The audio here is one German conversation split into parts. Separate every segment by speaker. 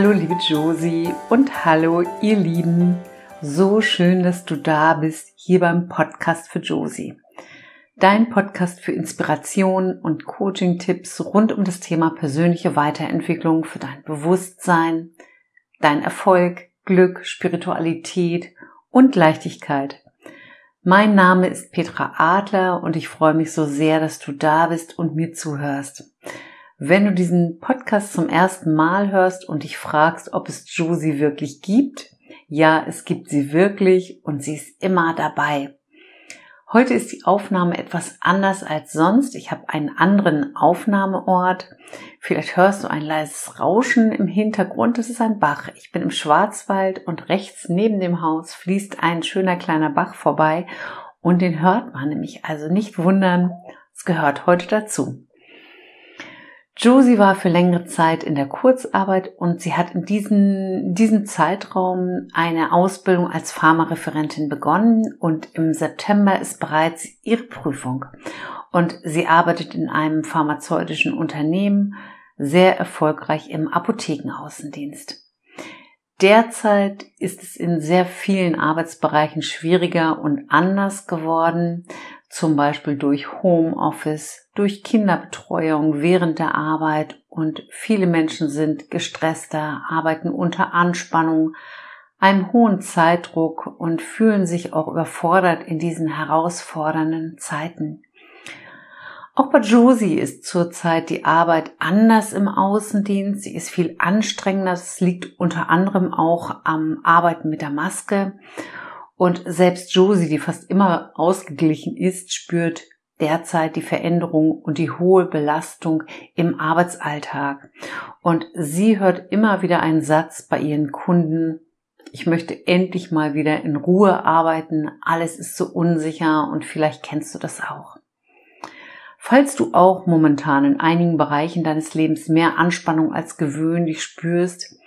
Speaker 1: Hallo liebe Josie und hallo ihr Lieben. So schön, dass du da bist hier beim Podcast für Josie. Dein Podcast für Inspiration und Coaching-Tipps rund um das Thema persönliche Weiterentwicklung für dein Bewusstsein, dein Erfolg, Glück, Spiritualität und Leichtigkeit. Mein Name ist Petra Adler und ich freue mich so sehr, dass du da bist und mir zuhörst. Wenn du diesen Podcast zum ersten Mal hörst und dich fragst, ob es Josie wirklich gibt, ja, es gibt sie wirklich und sie ist immer dabei. Heute ist die Aufnahme etwas anders als sonst. Ich habe einen anderen Aufnahmeort. Vielleicht hörst du ein leises Rauschen im Hintergrund. Das ist ein Bach. Ich bin im Schwarzwald und rechts neben dem Haus fließt ein schöner kleiner Bach vorbei und den hört man nämlich. Also nicht wundern, es gehört heute dazu. Josie war für längere Zeit in der Kurzarbeit und sie hat in diesem, diesem Zeitraum eine Ausbildung als Pharmareferentin begonnen und im September ist bereits ihre Prüfung. Und sie arbeitet in einem pharmazeutischen Unternehmen, sehr erfolgreich im Apothekenaußendienst. Derzeit ist es in sehr vielen Arbeitsbereichen schwieriger und anders geworden, zum Beispiel durch Homeoffice, durch Kinderbetreuung während der Arbeit und viele Menschen sind gestresster, arbeiten unter Anspannung, einem hohen Zeitdruck und fühlen sich auch überfordert in diesen herausfordernden Zeiten. Auch bei Josie ist zurzeit die Arbeit anders im Außendienst. Sie ist viel anstrengender. Das liegt unter anderem auch am Arbeiten mit der Maske. Und selbst Josie, die fast immer ausgeglichen ist, spürt derzeit die Veränderung und die hohe Belastung im Arbeitsalltag. Und sie hört immer wieder einen Satz bei ihren Kunden, ich möchte endlich mal wieder in Ruhe arbeiten, alles ist so unsicher und vielleicht kennst du das auch. Falls du auch momentan in einigen Bereichen deines Lebens mehr Anspannung als gewöhnlich spürst,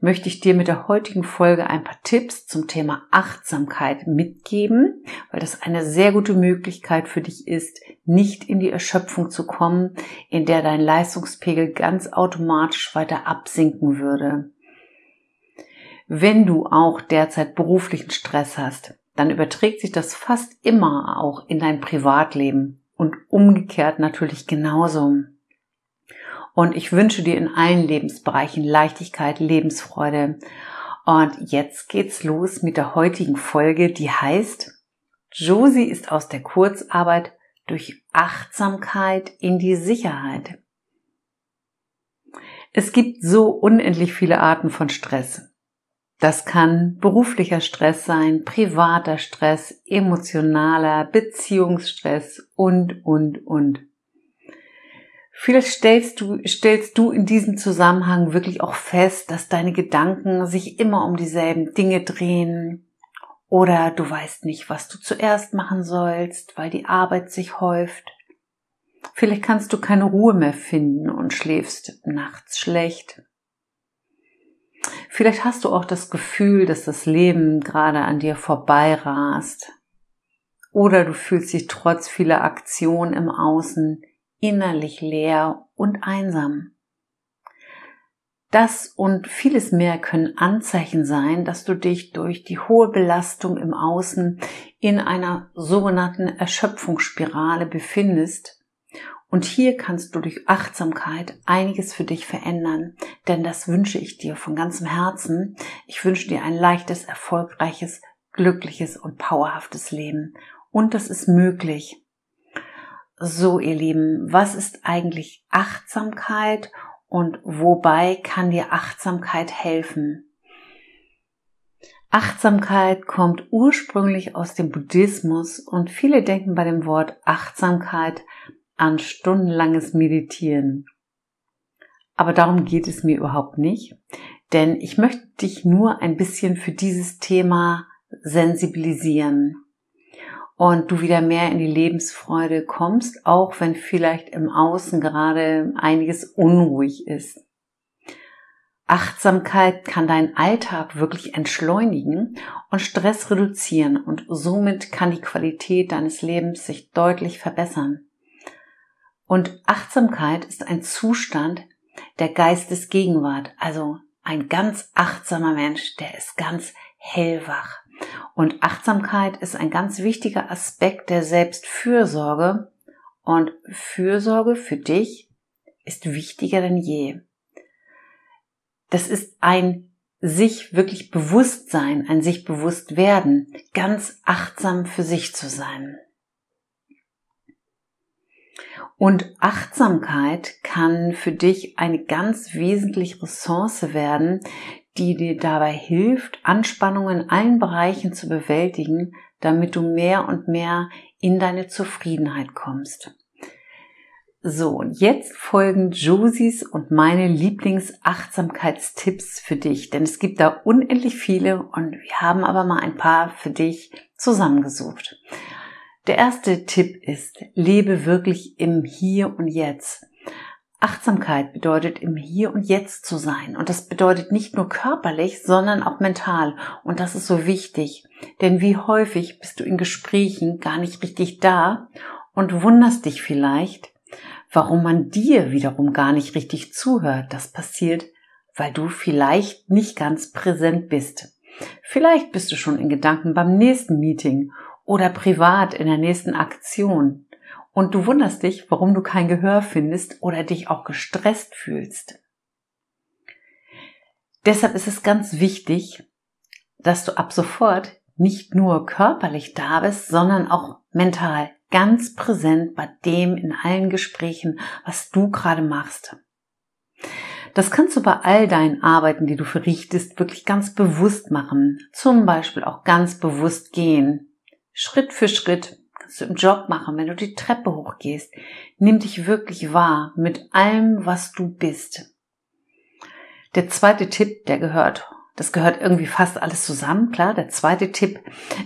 Speaker 1: möchte ich dir mit der heutigen Folge ein paar Tipps zum Thema Achtsamkeit mitgeben, weil das eine sehr gute Möglichkeit für dich ist, nicht in die Erschöpfung zu kommen, in der dein Leistungspegel ganz automatisch weiter absinken würde. Wenn du auch derzeit beruflichen Stress hast, dann überträgt sich das fast immer auch in dein Privatleben und umgekehrt natürlich genauso. Und ich wünsche dir in allen Lebensbereichen Leichtigkeit, Lebensfreude. Und jetzt geht's los mit der heutigen Folge, die heißt, Josie ist aus der Kurzarbeit durch Achtsamkeit in die Sicherheit. Es gibt so unendlich viele Arten von Stress. Das kann beruflicher Stress sein, privater Stress, emotionaler, Beziehungsstress und, und, und. Vielleicht stellst du, stellst du in diesem Zusammenhang wirklich auch fest, dass deine Gedanken sich immer um dieselben Dinge drehen oder du weißt nicht, was du zuerst machen sollst, weil die Arbeit sich häuft. Vielleicht kannst du keine Ruhe mehr finden und schläfst nachts schlecht. Vielleicht hast du auch das Gefühl, dass das Leben gerade an dir vorbeirast. Oder du fühlst dich trotz vieler Aktionen im Außen innerlich leer und einsam. Das und vieles mehr können Anzeichen sein, dass du dich durch die hohe Belastung im Außen in einer sogenannten Erschöpfungsspirale befindest. Und hier kannst du durch Achtsamkeit einiges für dich verändern, denn das wünsche ich dir von ganzem Herzen. Ich wünsche dir ein leichtes, erfolgreiches, glückliches und powerhaftes Leben. Und das ist möglich. So, ihr Lieben, was ist eigentlich Achtsamkeit und wobei kann dir Achtsamkeit helfen? Achtsamkeit kommt ursprünglich aus dem Buddhismus und viele denken bei dem Wort Achtsamkeit an stundenlanges Meditieren. Aber darum geht es mir überhaupt nicht, denn ich möchte dich nur ein bisschen für dieses Thema sensibilisieren und du wieder mehr in die Lebensfreude kommst, auch wenn vielleicht im Außen gerade einiges unruhig ist. Achtsamkeit kann deinen Alltag wirklich entschleunigen und Stress reduzieren und somit kann die Qualität deines Lebens sich deutlich verbessern. Und Achtsamkeit ist ein Zustand der Geistesgegenwart, also ein ganz achtsamer Mensch, der ist ganz hellwach. Und Achtsamkeit ist ein ganz wichtiger Aspekt der Selbstfürsorge. Und Fürsorge für dich ist wichtiger denn je. Das ist ein sich wirklich bewusst sein, ein sich bewusst werden, ganz achtsam für sich zu sein. Und Achtsamkeit kann für dich eine ganz wesentliche Ressource werden, die dir dabei hilft, Anspannungen in allen Bereichen zu bewältigen, damit du mehr und mehr in deine Zufriedenheit kommst. So, und jetzt folgen Josies und meine Lieblingsachtsamkeitstipps für dich, denn es gibt da unendlich viele und wir haben aber mal ein paar für dich zusammengesucht. Der erste Tipp ist, lebe wirklich im Hier und Jetzt. Achtsamkeit bedeutet im Hier und Jetzt zu sein. Und das bedeutet nicht nur körperlich, sondern auch mental. Und das ist so wichtig. Denn wie häufig bist du in Gesprächen gar nicht richtig da und wunderst dich vielleicht, warum man dir wiederum gar nicht richtig zuhört. Das passiert, weil du vielleicht nicht ganz präsent bist. Vielleicht bist du schon in Gedanken beim nächsten Meeting oder privat in der nächsten Aktion und du wunderst dich, warum du kein Gehör findest oder dich auch gestresst fühlst. Deshalb ist es ganz wichtig, dass du ab sofort nicht nur körperlich da bist, sondern auch mental ganz präsent bei dem in allen Gesprächen, was du gerade machst. Das kannst du bei all deinen Arbeiten, die du verrichtest, wirklich ganz bewusst machen. Zum Beispiel auch ganz bewusst gehen. Schritt für Schritt kannst du im Job machen, wenn du die Treppe hochgehst. Nimm dich wirklich wahr mit allem, was du bist. Der zweite Tipp, der gehört das gehört irgendwie fast alles zusammen, klar. Der zweite Tipp,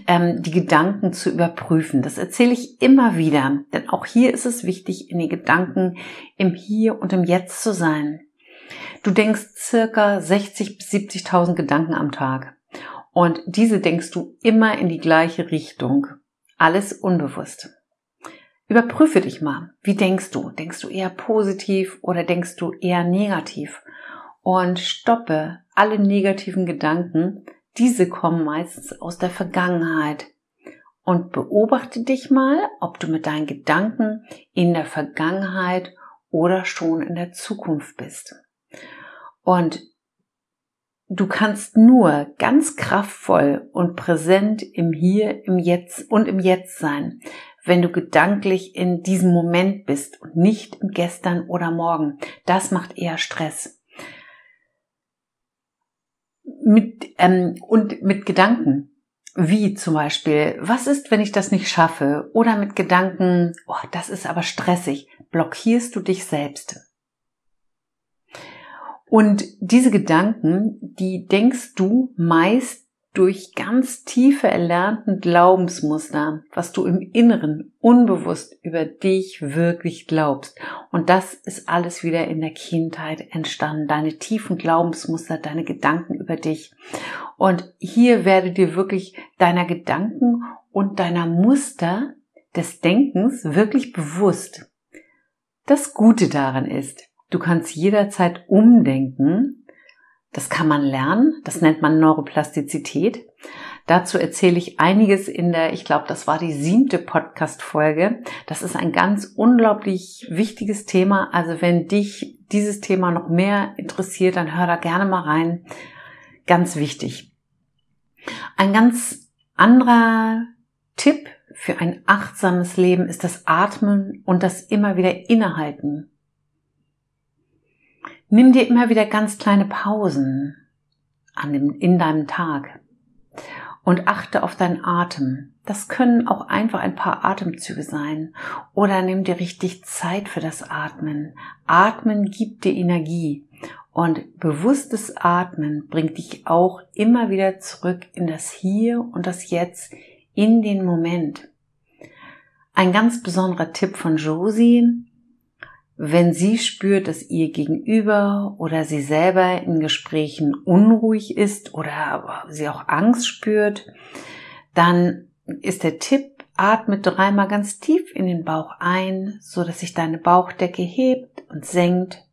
Speaker 1: ähm, die Gedanken zu überprüfen. Das erzähle ich immer wieder, denn auch hier ist es wichtig, in den Gedanken im Hier und im Jetzt zu sein. Du denkst circa 60 bis 70.000 Gedanken am Tag. Und diese denkst du immer in die gleiche Richtung. Alles unbewusst. Überprüfe dich mal. Wie denkst du? Denkst du eher positiv oder denkst du eher negativ? Und stoppe alle negativen Gedanken, diese kommen meistens aus der Vergangenheit. Und beobachte dich mal, ob du mit deinen Gedanken in der Vergangenheit oder schon in der Zukunft bist. Und du kannst nur ganz kraftvoll und präsent im Hier, im Jetzt und im Jetzt sein, wenn du gedanklich in diesem Moment bist und nicht im Gestern oder Morgen. Das macht eher Stress mit, ähm, und mit Gedanken. Wie zum Beispiel, was ist, wenn ich das nicht schaffe? Oder mit Gedanken, oh, das ist aber stressig. Blockierst du dich selbst. Und diese Gedanken, die denkst du meist durch ganz tiefe erlernten Glaubensmuster, was du im Inneren unbewusst über dich wirklich glaubst. Und das ist alles wieder in der Kindheit entstanden. Deine tiefen Glaubensmuster, deine Gedanken über dich. Und hier werde dir wirklich deiner Gedanken und deiner Muster des Denkens wirklich bewusst. Das Gute daran ist, du kannst jederzeit umdenken das kann man lernen. Das nennt man Neuroplastizität. Dazu erzähle ich einiges in der, ich glaube, das war die siebte Podcast-Folge. Das ist ein ganz unglaublich wichtiges Thema. Also wenn dich dieses Thema noch mehr interessiert, dann hör da gerne mal rein. Ganz wichtig. Ein ganz anderer Tipp für ein achtsames Leben ist das Atmen und das immer wieder Innehalten. Nimm dir immer wieder ganz kleine Pausen an dem, in deinem Tag und achte auf deinen Atem. Das können auch einfach ein paar Atemzüge sein. Oder nimm dir richtig Zeit für das Atmen. Atmen gibt dir Energie. Und bewusstes Atmen bringt dich auch immer wieder zurück in das Hier und das Jetzt, in den Moment. Ein ganz besonderer Tipp von Josie wenn sie spürt, dass ihr Gegenüber oder sie selber in Gesprächen unruhig ist oder sie auch Angst spürt, dann ist der Tipp, atme dreimal ganz tief in den Bauch ein, so dass sich deine Bauchdecke hebt und senkt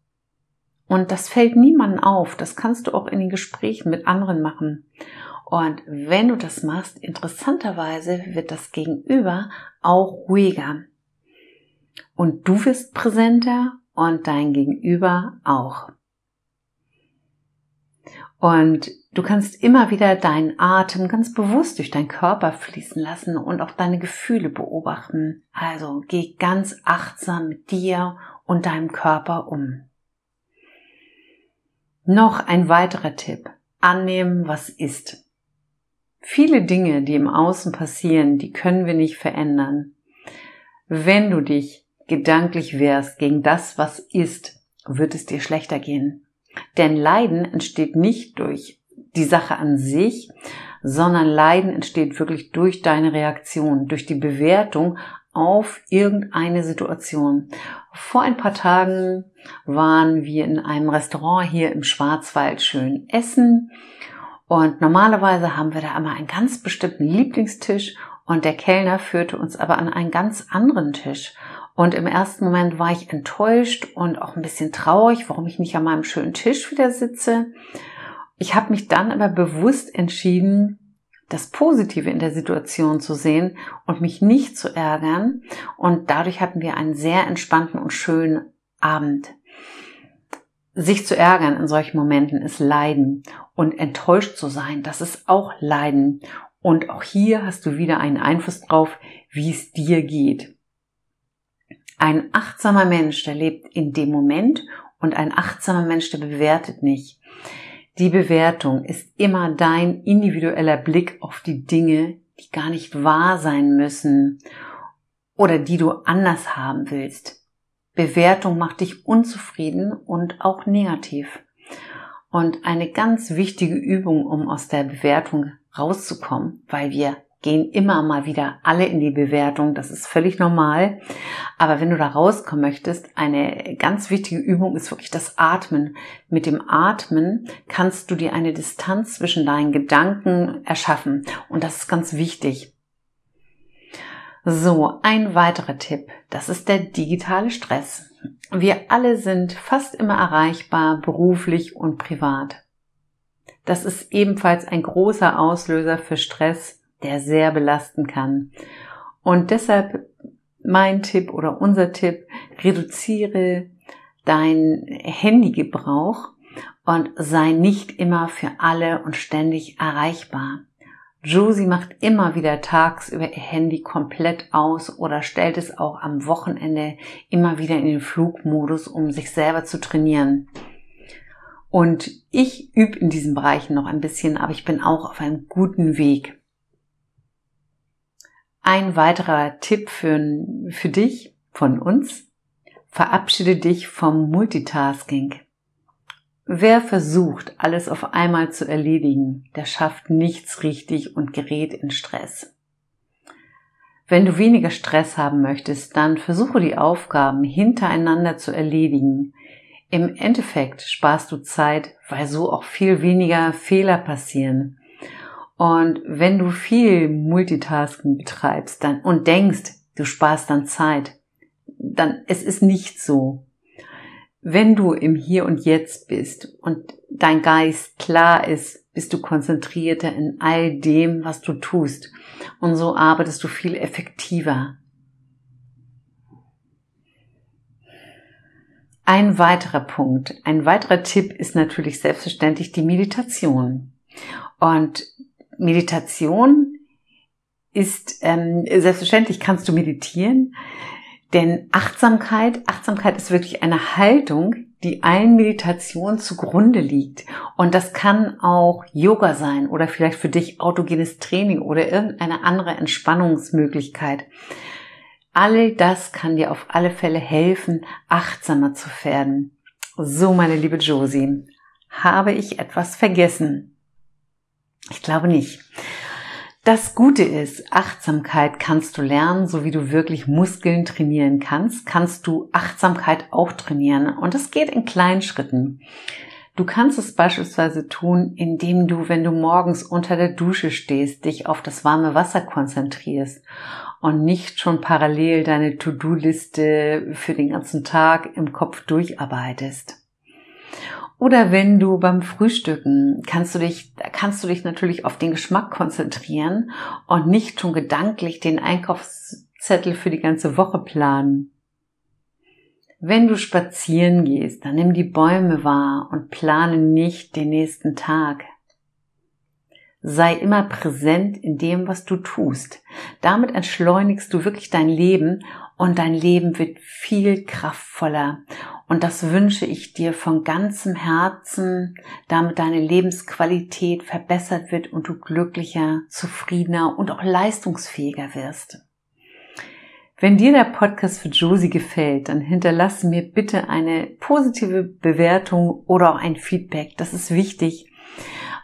Speaker 1: Und das fällt niemandem auf. Das kannst du auch in den Gesprächen mit anderen machen. Und wenn du das machst, interessanterweise wird das Gegenüber auch ruhiger. Und du wirst präsenter und dein Gegenüber auch. Und du kannst immer wieder deinen Atem ganz bewusst durch deinen Körper fließen lassen und auch deine Gefühle beobachten. Also geh ganz achtsam mit dir und deinem Körper um. Noch ein weiterer Tipp. Annehmen, was ist. Viele Dinge, die im Außen passieren, die können wir nicht verändern. Wenn du dich gedanklich wehrst gegen das, was ist, wird es dir schlechter gehen. Denn Leiden entsteht nicht durch die Sache an sich, sondern Leiden entsteht wirklich durch deine Reaktion, durch die Bewertung auf irgendeine Situation. Vor ein paar Tagen waren wir in einem Restaurant hier im Schwarzwald schön essen und normalerweise haben wir da immer einen ganz bestimmten Lieblingstisch und der Kellner führte uns aber an einen ganz anderen Tisch. Und im ersten Moment war ich enttäuscht und auch ein bisschen traurig, warum ich nicht an meinem schönen Tisch wieder sitze. Ich habe mich dann aber bewusst entschieden, das Positive in der Situation zu sehen und mich nicht zu ärgern. Und dadurch hatten wir einen sehr entspannten und schönen Abend. Sich zu ärgern in solchen Momenten ist Leiden und enttäuscht zu sein, das ist auch Leiden. Und auch hier hast du wieder einen Einfluss drauf, wie es dir geht. Ein achtsamer Mensch, der lebt in dem Moment und ein achtsamer Mensch, der bewertet nicht. Die Bewertung ist immer dein individueller Blick auf die Dinge, die gar nicht wahr sein müssen oder die du anders haben willst. Bewertung macht dich unzufrieden und auch negativ. Und eine ganz wichtige Übung, um aus der Bewertung rauszukommen, weil wir gehen immer mal wieder alle in die Bewertung. Das ist völlig normal. Aber wenn du da rauskommen möchtest, eine ganz wichtige Übung ist wirklich das Atmen. Mit dem Atmen kannst du dir eine Distanz zwischen deinen Gedanken erschaffen. Und das ist ganz wichtig. So, ein weiterer Tipp. Das ist der digitale Stress. Wir alle sind fast immer erreichbar, beruflich und privat. Das ist ebenfalls ein großer Auslöser für Stress der sehr belasten kann. Und deshalb mein Tipp oder unser Tipp, reduziere dein Handygebrauch und sei nicht immer für alle und ständig erreichbar. Josie macht immer wieder tagsüber ihr Handy komplett aus oder stellt es auch am Wochenende immer wieder in den Flugmodus, um sich selber zu trainieren. Und ich übe in diesen Bereichen noch ein bisschen, aber ich bin auch auf einem guten Weg. Ein weiterer Tipp für, für dich von uns. Verabschiede dich vom Multitasking. Wer versucht, alles auf einmal zu erledigen, der schafft nichts richtig und gerät in Stress. Wenn du weniger Stress haben möchtest, dann versuche die Aufgaben hintereinander zu erledigen. Im Endeffekt sparst du Zeit, weil so auch viel weniger Fehler passieren. Und wenn du viel Multitasking betreibst dann, und denkst, du sparst dann Zeit, dann es ist nicht so. Wenn du im Hier und Jetzt bist und dein Geist klar ist, bist du konzentrierter in all dem, was du tust. Und so arbeitest du viel effektiver. Ein weiterer Punkt, ein weiterer Tipp ist natürlich selbstverständlich die Meditation. Und Meditation ist, ähm, selbstverständlich kannst du meditieren, denn Achtsamkeit, Achtsamkeit ist wirklich eine Haltung, die allen Meditationen zugrunde liegt. Und das kann auch Yoga sein oder vielleicht für dich autogenes Training oder irgendeine andere Entspannungsmöglichkeit. All das kann dir auf alle Fälle helfen, achtsamer zu werden. So, meine liebe Josie, habe ich etwas vergessen? Ich glaube nicht. Das Gute ist, Achtsamkeit kannst du lernen, so wie du wirklich Muskeln trainieren kannst, kannst du Achtsamkeit auch trainieren. Und das geht in kleinen Schritten. Du kannst es beispielsweise tun, indem du, wenn du morgens unter der Dusche stehst, dich auf das warme Wasser konzentrierst und nicht schon parallel deine To-Do-Liste für den ganzen Tag im Kopf durcharbeitest. Oder wenn du beim Frühstücken kannst du dich, kannst du dich natürlich auf den Geschmack konzentrieren und nicht schon gedanklich den Einkaufszettel für die ganze Woche planen. Wenn du spazieren gehst, dann nimm die Bäume wahr und plane nicht den nächsten Tag. Sei immer präsent in dem, was du tust. Damit entschleunigst du wirklich dein Leben und dein Leben wird viel kraftvoller. Und das wünsche ich dir von ganzem Herzen, damit deine Lebensqualität verbessert wird und du glücklicher, zufriedener und auch leistungsfähiger wirst. Wenn dir der Podcast für Josie gefällt, dann hinterlasse mir bitte eine positive Bewertung oder auch ein Feedback. Das ist wichtig,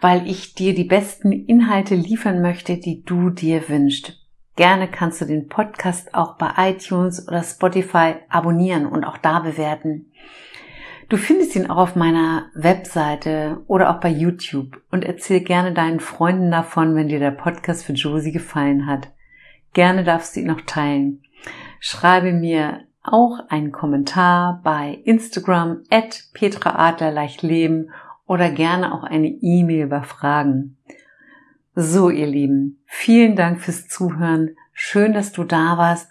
Speaker 1: weil ich dir die besten Inhalte liefern möchte, die du dir wünschst. Gerne kannst du den Podcast auch bei iTunes oder Spotify abonnieren und auch da bewerten. Du findest ihn auch auf meiner Webseite oder auch bei YouTube und erzähl gerne deinen Freunden davon, wenn dir der Podcast für Josie gefallen hat. Gerne darfst du ihn noch teilen. Schreibe mir auch einen Kommentar bei Instagram at Petra Adler leben oder gerne auch eine E-Mail bei Fragen. So, ihr Lieben, vielen Dank fürs Zuhören. Schön, dass du da warst.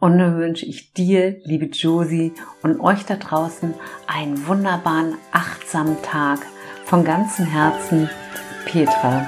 Speaker 1: Und nun wünsche ich dir, liebe Josie, und euch da draußen einen wunderbaren, achtsamen Tag. Von ganzem Herzen, Petra.